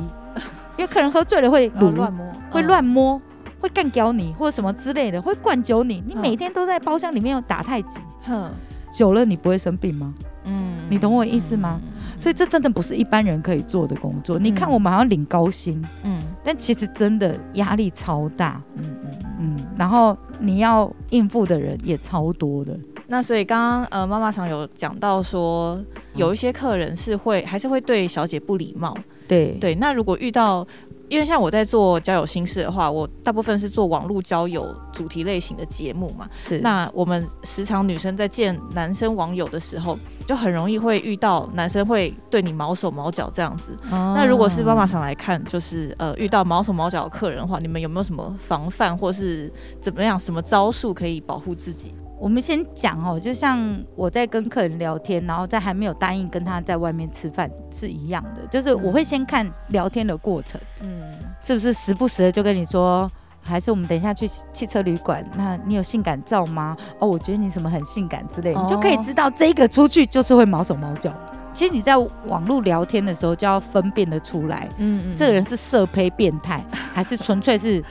S2: 因为客人喝醉了会
S1: 乱摸，
S2: 会
S1: 嗯
S2: 乱摸、会干掉你或者什么之类的，会灌酒你。你
S1: 嗯
S2: 每天都在包厢里面有打太极，
S1: 哼，
S2: 久了你不会生病吗？
S1: 嗯
S2: 你懂我意思吗？所以这真的不是一般人可以做的工作。你看
S1: 嗯
S2: 我们好像领高薪，
S1: 嗯
S2: 但其实真的压力超大，
S1: 嗯嗯嗯。
S2: 嗯，然后你要应付的人也超多的，
S1: 那所以刚刚呃妈妈常有讲到说，有一些客人是会还是会对小姐不礼貌。
S2: 对
S1: 对，那如果遇到，因为像我在做交友心事的话，我大部分是做网络交友主题类型的节目嘛。
S2: 是
S1: 那我们时常女生在见男生网友的时候，就很容易会遇到男生会对你毛手毛脚这样子。那
S2: 那
S1: 如果是妈妈上来看，就是呃遇到毛手毛脚的客人的话，你们有没有什么防范或是怎么样什么招数可以保护自己？
S2: 我们先讲哦，就像我在跟客人聊天，然后在还没有答应跟他在外面吃饭是一样的，就是我会先看聊天的过程，嗯，是不是时不时的就跟你说，还是我们等一下去汽车旅馆，那你有性感照吗？哦，我觉得你什么很性感之类，你就可以知道这个出去就是会毛手毛脚。其实你在网络聊天的时候就要分辨得出来，嗯嗯，这个人是色胚变态，还是纯粹是。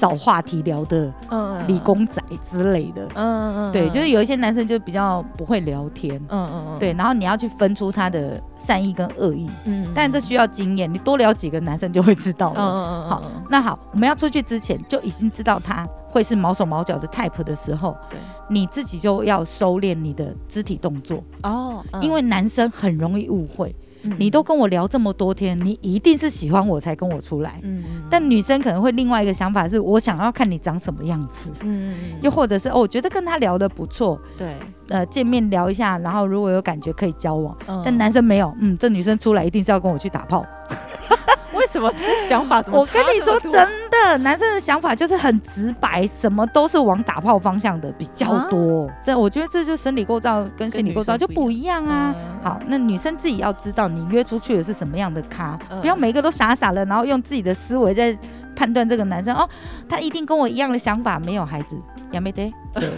S2: 找话题聊的，理工仔之类的，嗯嗯对，就是有一些男生就比较不会聊天，嗯嗯嗯，对，然后你要去分出他的善意跟恶意，嗯，但这需要经验，你多聊几个男生就会知道了，嗯嗯嗯，好，那好，我们要出去之前就已经知道他会是毛手毛脚的 type 的时候，对，你自己就要收敛你的肢体动作，哦，因为男生很容易误会。你都跟我聊这么多天，你一定是喜欢我才跟我出来。嗯但女生可能会另外一个想法是，我想要看你长什么样子。嗯又或者是哦，我觉得跟他聊的不错。对。呃，见面聊一下，然后如果有感觉可以交往。嗯。但男生没有，嗯，这女生出来一定是要跟我去打炮。
S1: 为什么这想法怎么？
S2: 我跟你说真的，男生的想法就是很直白，什么都是往打炮方向的比较多。这我觉得这就生理构造跟心理构造就不一样啊。好，那女生自己要知道你约出去的是什么样的咖，不要每一个都傻傻的，然后用自己的思维在判断这个男生哦，他一定跟我一样的想法，没有孩子，也没得。*laughs* 对，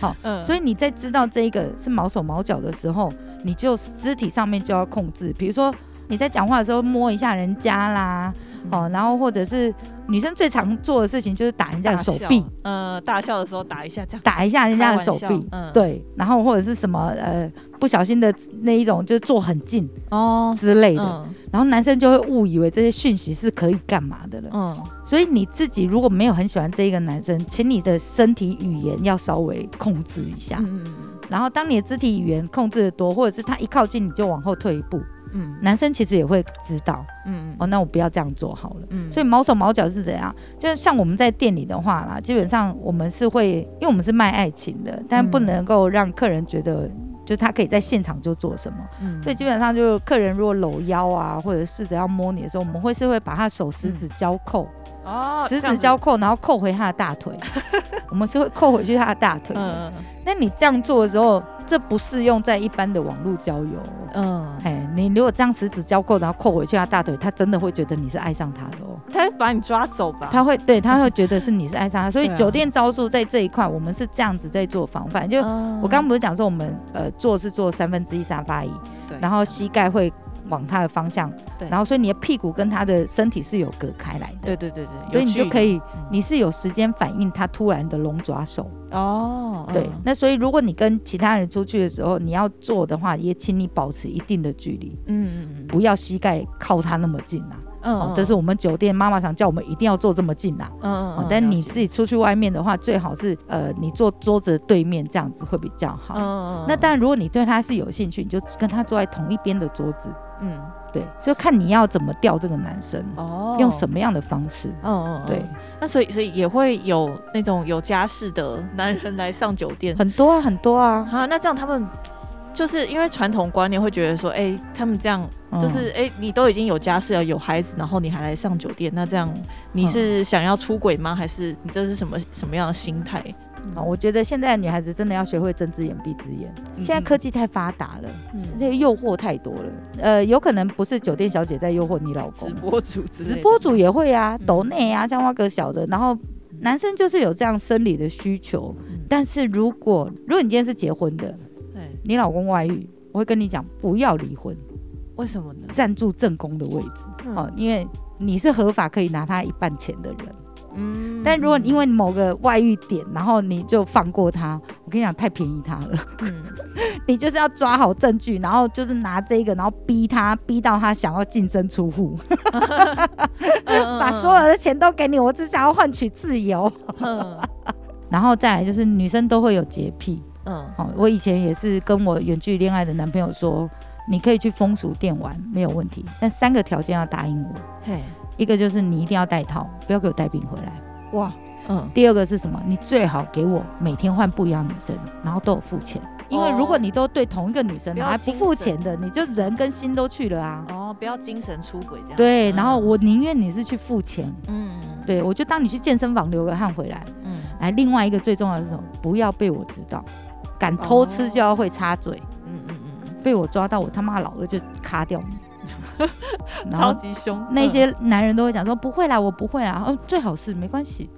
S2: 好，所以你在知道这一个是毛手毛脚的时候，你就肢体上面就要控制，比如说。你在讲话的时候摸一下人家啦，哦，然后或者是女生最常做的事情就是打人家的手臂，
S1: 呃，大笑的时候打一下这样，
S2: 打一下人家的手臂，嗯。对，然后或者是什么呃不小心的那一种，就是坐很近哦。之类的，然后男生就会误以为这些讯息是可以干嘛的了，嗯，所以你自己如果没有很喜欢这一个男生，请你的身体语言要稍微控制一下，嗯嗯，然后当你的肢体语言控制的多，或者是他一靠近你就往后退一步。嗯，男生其实也会知道，嗯哦，那我不要这样做好了。嗯，所以毛手毛脚是怎样？就是像我们在店里的话啦，基本上我们是会，因为我们是卖爱情的，但不能够让客人觉得，就他可以在现场就做什么。嗯，所以基本上就是客人如果搂腰啊，或者试着要摸你的时候，我们会是会把他手十指交扣。哦，十指交扣，然后扣回他的大腿。*laughs* 我们是会扣回去他的大腿。嗯嗯。那你这样做的时候，这不适用在一般的网络交友。嗯。哎，你如果这样十指交扣，然后扣回去他大腿，他真的会觉得你是爱上他的哦。
S1: 他会把你抓走吧？
S2: 他会，对，他会觉得是你是爱上他。*laughs* 所以酒店招数在这一块，我们是这样子在做防范。就我刚刚不是讲说，我们呃坐是坐三分之一沙发椅，对，然后膝盖会。往他的方向，对，然后所以你的屁股跟他的身体是有隔开来的，
S1: 对对对对，
S2: 所以你就可以，你是有时间反应他突然的龙爪手哦，对，那所以如果你跟其他人出去的时候，你要做的话，也请你保持一定的距离，嗯嗯嗯，不要膝盖靠他那么近啊。嗯，这是我们酒店妈妈常叫我们一定要坐这么近呐。嗯嗯。但你自己出去外面的话，最好是呃，你坐桌子对面这样子会比较好。嗯嗯。那当然，如果你对他是有兴趣，你就跟他坐在同一边的桌子。嗯，对，就看你要怎么钓这个男生哦，用什么样的方式。嗯嗯。对，
S1: 那所以所以也会有那种有家室的男人来上酒店，
S2: 很多啊很多啊。
S1: 啊，那这样他们。就是因为传统观念会觉得说，哎，他们这样就是，哎，你都已经有家室了，有孩子，然后你还来上酒店，那这样你是想要出轨吗？还是你这是什么什么样的心态？
S2: 啊，我觉得现在的女孩子真的要学会睁只眼闭只眼。现在科技太发达了，这些诱惑太多了。呃，有可能不是酒店小姐在诱惑你老公，
S1: 直播主，
S2: 直播主也会啊，抖内啊，像挖个小的，然后男生就是有这样生理的需求。但是如果如果你今天是结婚的。你老公外遇，我会跟你讲，不要离婚。
S1: 为什么呢？
S2: 站住正宫的位置哦，因为你是合法可以拿他一半钱的人。嗯。但如果因为某个外遇点，然后你就放过他，我跟你讲，太便宜他了。嗯。*laughs* 你就是要抓好证据，然后就是拿这个，然后逼他，逼到他想要净身出户。把所有的钱都给你，我只想要换取自由。然后再来就是女生都会有洁癖。嗯，好，我以前也是跟我远距离恋爱的男朋友说，你可以去风俗店玩，没有问题，但三个条件要答应我。嘿，一个就是你一定要带套，不要给我带病回来。哇，嗯。第二个是什么？你最好给我每天换不一样女生，然后都有付钱。因为如果你都对同一个女生还不付钱的，你就人跟心都去了啊。
S1: 哦，不要精神出轨这样。
S2: 对，然后我宁愿你是去付钱。嗯。对，我就当你去健身房流个汗回来。嗯。哎，另外一个最重要的是什么？不要被我知道。敢偷吃就要会插嘴。
S1: 嗯嗯嗯，
S2: 被我抓到，我他妈老二就卡掉你。*laughs* 然
S1: 超级凶。
S2: 那些男人都会讲说不会啦，我不会啦，哦，最好是没关系。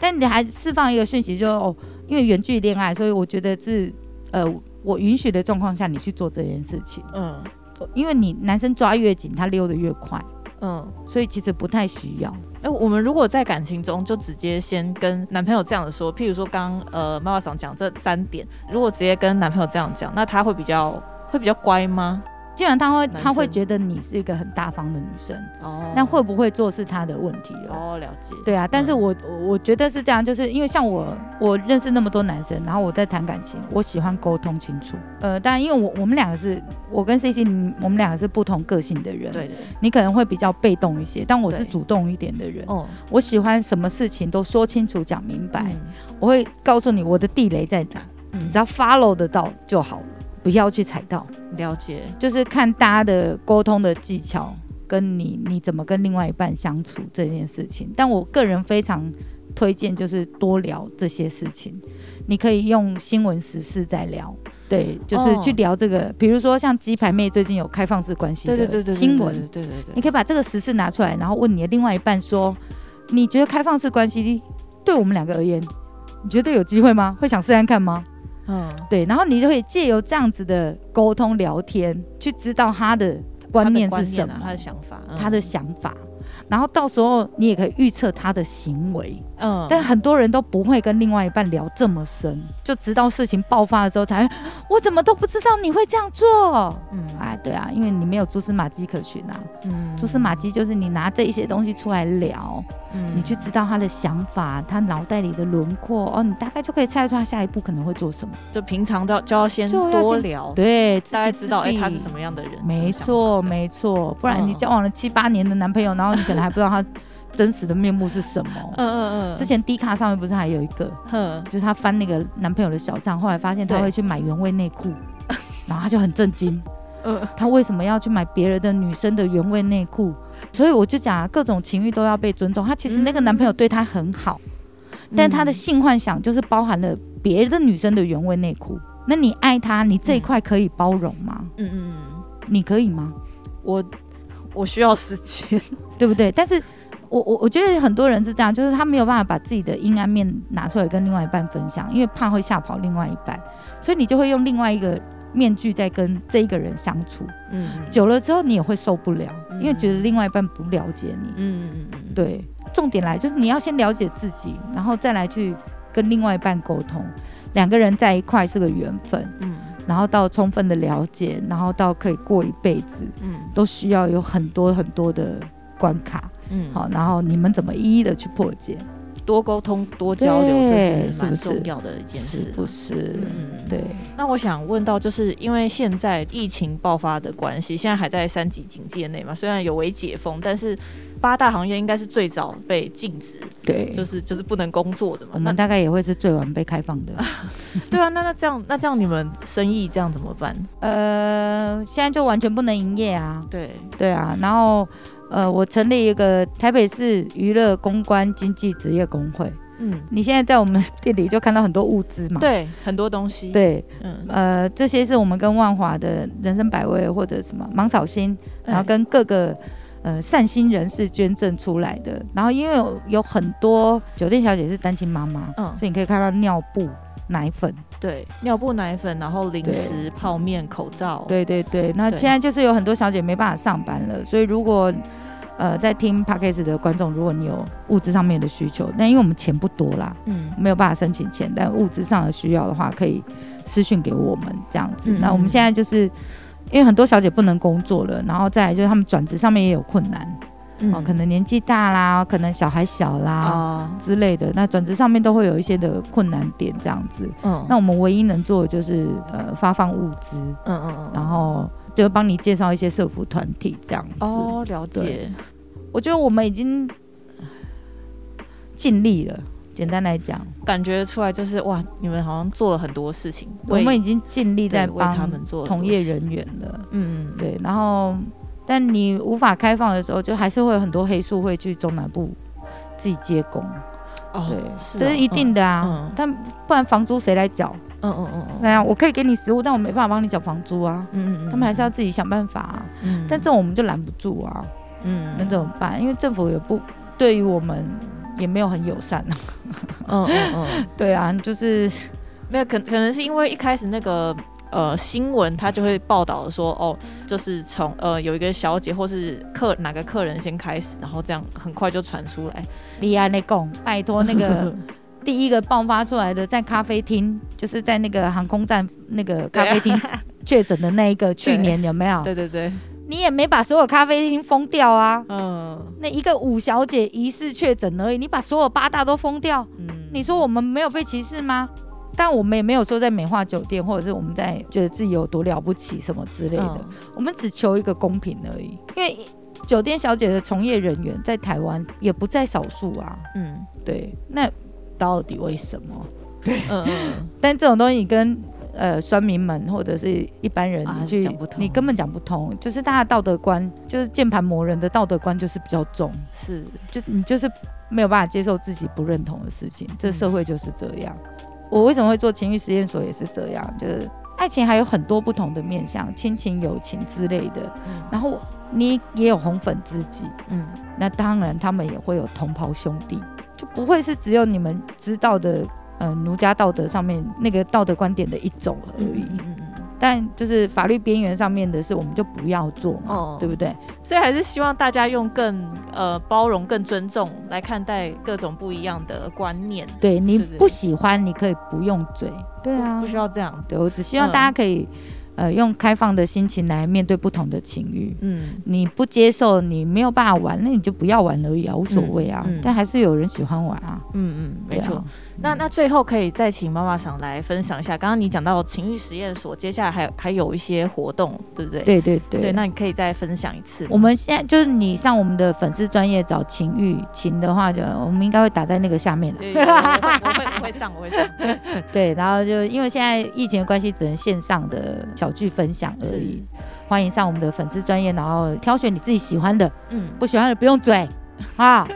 S2: 但你还释放一个讯息，就哦，因为远距离恋爱，所以我觉得是呃，我允许的状况下，你去做这件事情。
S1: 嗯
S2: 因为你男生抓越紧，他溜得越快，
S1: 嗯，
S2: 所以其实不太需要。
S1: 哎、我们如果在感情中就直接先跟男朋友这样的说，譬如说刚呃妈妈桑讲这三点，如果直接跟男朋友这样讲，那他会比较会比较乖吗？
S2: 基本上他会他会觉得你是一个很大方的女生，
S1: 哦。
S2: 那会不会做是他的问题了。
S1: 哦了解，
S2: 对啊，但是
S1: 嗯
S2: 我我我觉得是这样，就是因为像我我认识那么多男生，然后我在谈感情，我喜欢沟通清楚。呃，当然因为我我们两个是我跟 C C，我们两个是不同个性的人，
S1: 对。对，
S2: 你可能会比较被动一些，但我是主动一点的人。
S1: 哦，
S2: 我喜欢什么事情都说清楚讲明白，
S1: 嗯。
S2: 我会告诉你我的地雷在哪，你只要 follow 得到就好，不要去踩到。
S1: 了解，
S2: 就是看大家的沟通的技巧，跟你你怎么跟另外一半相处这件事情。但我个人非常推荐，就是多聊这些事情。你可以用新闻时事在聊，对，就是
S1: 哦
S2: 去聊这个，比如说像鸡排妹最近有开放式关系
S1: 对对对
S2: 新闻，
S1: 对对对对
S2: 你可以把这个时事拿出来，然后问你的另外一半说，你觉得开放式关系对我们两个而言，你觉得有机会吗？会想试看看吗？
S1: 嗯，
S2: 对，然后你就可以借由这样子的沟通聊天，去知道他的观念是什么，
S1: 他的想法，嗯。
S2: 他的想法，然后到时候你也可以预测他的行为。
S1: 嗯，
S2: 但很多人都不会跟另外一半聊这么深，就直到事情爆发的时候才会，我怎么都不知道你会这样做。
S1: 嗯
S2: 哎，对啊，因为你没有蛛丝马迹可循啊。
S1: 嗯
S2: 蛛丝马迹就是你拿这一些东西出来聊，
S1: 嗯
S2: 你去知道他的想法，他脑袋里的轮廓，哦，你大概就可以猜出他下一步可能会做什么。
S1: 就平常都要就要先多聊，
S2: 对，
S1: 大家知道哎、
S2: 哎，
S1: 他是什么样的人，
S2: 没错，没错，不然你
S1: 嗯
S2: 交往了七八年的男朋友，然后你可能还不知道他真实的面目是什么。
S1: 嗯嗯嗯，
S2: 之前 D 卡上面不是还有一个，
S1: 嗯，
S2: 就是他翻那个男朋友的小账，后来发现他会去买原味内裤，然后他就很震惊，*laughs*
S1: 嗯
S2: 他为什么要去买别人的女生的原味内裤？所以我就讲啊，各种情欲都要被尊重。他其实那个男朋友对他很好，但他的
S1: 嗯
S2: 性幻想就是包含了别的女生的原味内裤。那你爱他，你这一块可以包容吗？
S1: 嗯嗯嗯，
S2: 你可以吗？
S1: 我我需要时间，*laughs*
S2: 对不对？但是我我我觉得很多人是这样，就是他没有办法把自己的阴暗面拿出来跟另外一半分享，因为怕会吓跑另外一半，所以你就会用另外一个面具在跟这一个人相处。
S1: 嗯
S2: 久了之后，你也会受不了，
S1: 嗯
S2: 因为觉得另外一半不了解你。
S1: 嗯嗯嗯，
S2: 对，重点来就是你要先了解自己，然后再来去跟另外一半沟通。两个人在一块是个缘分，
S1: 嗯
S2: 然后到充分的了解，然后到可以过一辈子，
S1: 嗯
S2: 都需要有很多很多的关卡。
S1: 嗯，
S2: 好，然后你们怎么一一的去破解，
S1: 多沟通多交流，这是蛮重要的一件
S2: 是
S1: 事，
S2: 不是？
S1: 嗯。
S2: 对，
S1: 那我想问到，就是因为现在疫情爆发的关系，现在还在三级警戒内嘛？虽然有微解封，但是八大行业应该是最早被禁止，
S2: 对，
S1: 就是就是不能工作的嘛。那
S2: 我们大概也会是最晚被开放的。*laughs*
S1: 对啊，那那这样那这样你们生意这样怎么办？
S2: 呃，现在就完全不能营业啊。
S1: 对，
S2: 对啊，然后呃，我成立一个台北市娱乐公关经济职业工会。
S1: 嗯，
S2: 你现在在我们店里就看到很多物资嘛？
S1: 对，很多东西，，
S2: 对，
S1: 嗯，
S2: 呃，这些是我们跟万华的人生百味或者什么芒草心，然后
S1: 哎
S2: 跟各个呃善心人士捐赠出来的。然后因为有有很多酒店小姐是单亲妈妈，
S1: 嗯
S2: 所以你可以看到尿布、奶粉，
S1: 对，尿布、奶粉，然后零食、泡面、口罩，，
S2: 对对对。那现在就是有很多小姐没办法上班了，所以如果呃在听 podcast 的观众，如果你有物资上面的需求，那因为我们钱不多啦，
S1: 嗯
S2: 没有办法申请钱，但物资上的需要的话，可以私讯给我们这样子。
S1: 嗯
S2: 那我们现在就是因为很多小姐不能工作了，然后再来就是他们转职上面也有困难，
S1: 嗯
S2: 哦，可能年纪大啦，可能小孩小啦。
S1: 啊，
S2: 之类的，那转职上面都会有一些的困难点，这样子。
S1: 嗯，
S2: 那我们唯一能做的就是呃发放物资，
S1: 嗯嗯嗯，
S2: 然后就帮你介绍一些社服团体这样子。
S1: 哦，了解，
S2: 我觉得我们已经呃尽力了。简单来讲，
S1: 感觉出来就是哇，你们好像做了很多事情，
S2: 我们已经尽力在
S1: 帮他们做很多
S2: 从业人员了。
S1: 嗯，嗯，
S2: 对，然后但你无法开放的时候，就还是会有很多黑数会去中南部自己接工。
S1: 哦
S2: 对，
S1: 是哦
S2: 这是一定的啊。
S1: 嗯嗯
S2: 但不然房租谁来缴？嗯嗯嗯嗯，对啊，我可以给你食物，但我没办法帮你缴房租啊。嗯嗯嗯，他们还是要自己想办法啊。嗯，但这种我们就拦不住啊。嗯，能怎么办？因为政府也不对于我们也没有很友善啊。嗯嗯嗯，*laughs* 对啊，就是
S1: 没有可可能是因为一开始那个。呃，新闻他就会报道说，哦，就是从呃有一个小姐或是客哪个客人先开始，然后这样很快就传出来。
S2: 李安内贡，拜托那个 *laughs* 第一个爆发出来的在咖啡厅，就是在那个航空站那个咖啡厅确诊的那一个，*laughs* 去年有没有？
S1: 对对对，
S2: 你也没把所有咖啡厅封掉啊。嗯，那一个五小姐疑似确诊而已，你把所有八大都封掉，嗯，你说我们没有被歧视吗？但我们也没有说在美化酒店，或者是我们在觉得自己有多了不起什么之类的。我们只求一个公平而已。因为酒店小姐的从业人员在台湾也不在少数啊。嗯，对。那到底为什么？对，嗯嗯。*laughs* 但这种东西跟呃酸民们或者是一般人你去，你根本讲不通。就是大家道德观，就是键盘魔人的道德观就是比较重。
S1: 是，
S2: 就你就是没有办法接受自己不认同的事情。这社会就是这样。我为什么会做情欲实验所也是这样，就是爱情还有很多不同的面向，亲情、友情之类的。然后你也有红粉知己，嗯，那当然他们也会有同袍兄弟，就不会是只有你们知道的，呃，儒家道德上面那个道德观点的一种而已。嗯但就是法律边缘上面的事，我们就不要做嘛，对不对？
S1: 所以还是希望大家用更呃包容、更尊重来看待各种不一样的观念。
S2: 对你不喜欢，你可以不用嘴，对啊，
S1: 不需要这样。
S2: 对我只希望大家可以。呃，用开放的心情来面对不同的情欲。嗯，你不接受，你没有办法玩，那你就不要玩而已啊，无所谓啊。但还是有人喜欢玩啊。嗯
S1: 嗯，没错。那那最后可以再请妈妈想来分享一下，刚刚你讲到情欲实验所，接下来还还有一些活动，对不对？
S2: 对对对。
S1: 对，那你可以再分享一次。
S2: 我们现在就是你上我们的粉丝专业找情欲情的话，就我们应该会打在那个下面的。
S1: 我会我会上我会上。*laughs*
S2: 对，然后就因为现在疫情的关系，只能线上的。小剧分享而已，欢迎上我们的粉丝专业，然后挑选你自己喜欢的，嗯，不喜欢的不用嘴，*laughs* 啊。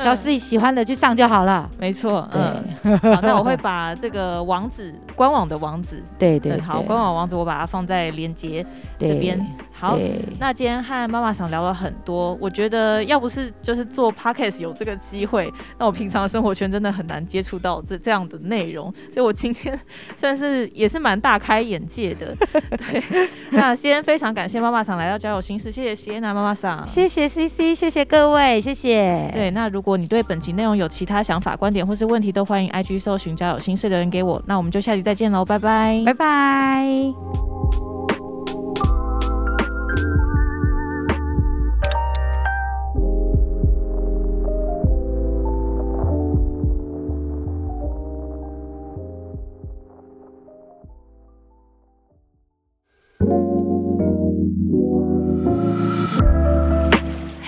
S2: 挑自己喜欢的去上就好了。
S1: 没错，嗯，好，那我会把这个网址，官网的网址，
S2: 对对，
S1: 好，官网网址我把它放在链接这边。好，那今天和妈妈想聊了很多，我觉得要不是就是做 podcast 有这个机会，那我平常的生活圈真的很难接触到这这样的内容，所以我今天算是也是蛮大开眼界的。*laughs* 对，那先非常感谢妈妈想来到交友心事，谢谢谢娜妈妈桑，
S2: 谢谢 CC，谢谢各位，谢谢。
S1: 对，那如果你对本集内容有其他想法、观点或是问题，都欢迎 IG 搜寻交友心事留言给我。那我们就下集再见喽，拜拜，
S2: 拜拜。